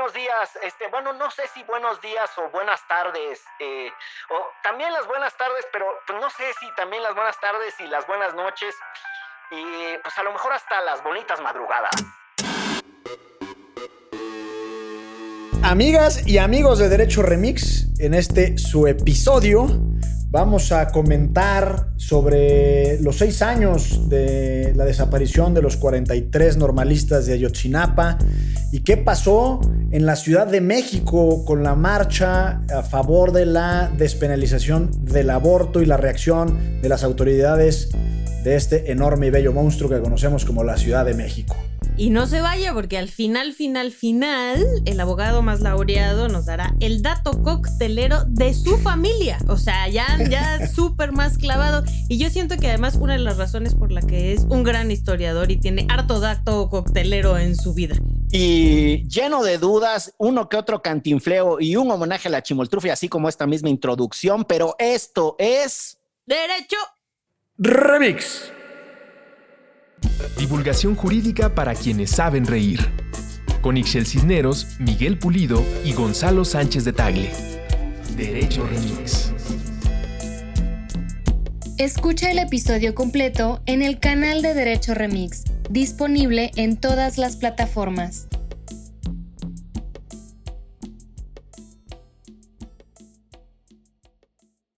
buenos días. Este, bueno, no sé si buenos días o buenas tardes. Eh, o también las buenas tardes, pero pues, no sé si también las buenas tardes y las buenas noches. Y pues a lo mejor hasta las bonitas madrugadas. Amigas y amigos de Derecho Remix, en este su episodio vamos a comentar sobre los seis años de la desaparición de los 43 normalistas de Ayotzinapa y qué pasó en la Ciudad de México con la marcha a favor de la despenalización del aborto y la reacción de las autoridades de este enorme y bello monstruo que conocemos como la Ciudad de México. Y no se vaya porque al final, final, final, el abogado más laureado nos dará el dato coctelero de su familia. O sea, ya, ya súper más clavado. Y yo siento que además una de las razones por la que es un gran historiador y tiene harto dato coctelero en su vida. Y lleno de dudas, uno que otro cantinfleo y un homenaje a la chimoltrufia, así como esta misma introducción. Pero esto es... Derecho. Remix. Divulgación jurídica para quienes saben reír. Con Ixel Cisneros, Miguel Pulido y Gonzalo Sánchez de Tagle. Derecho Remix. Escucha el episodio completo en el canal de Derecho Remix, disponible en todas las plataformas.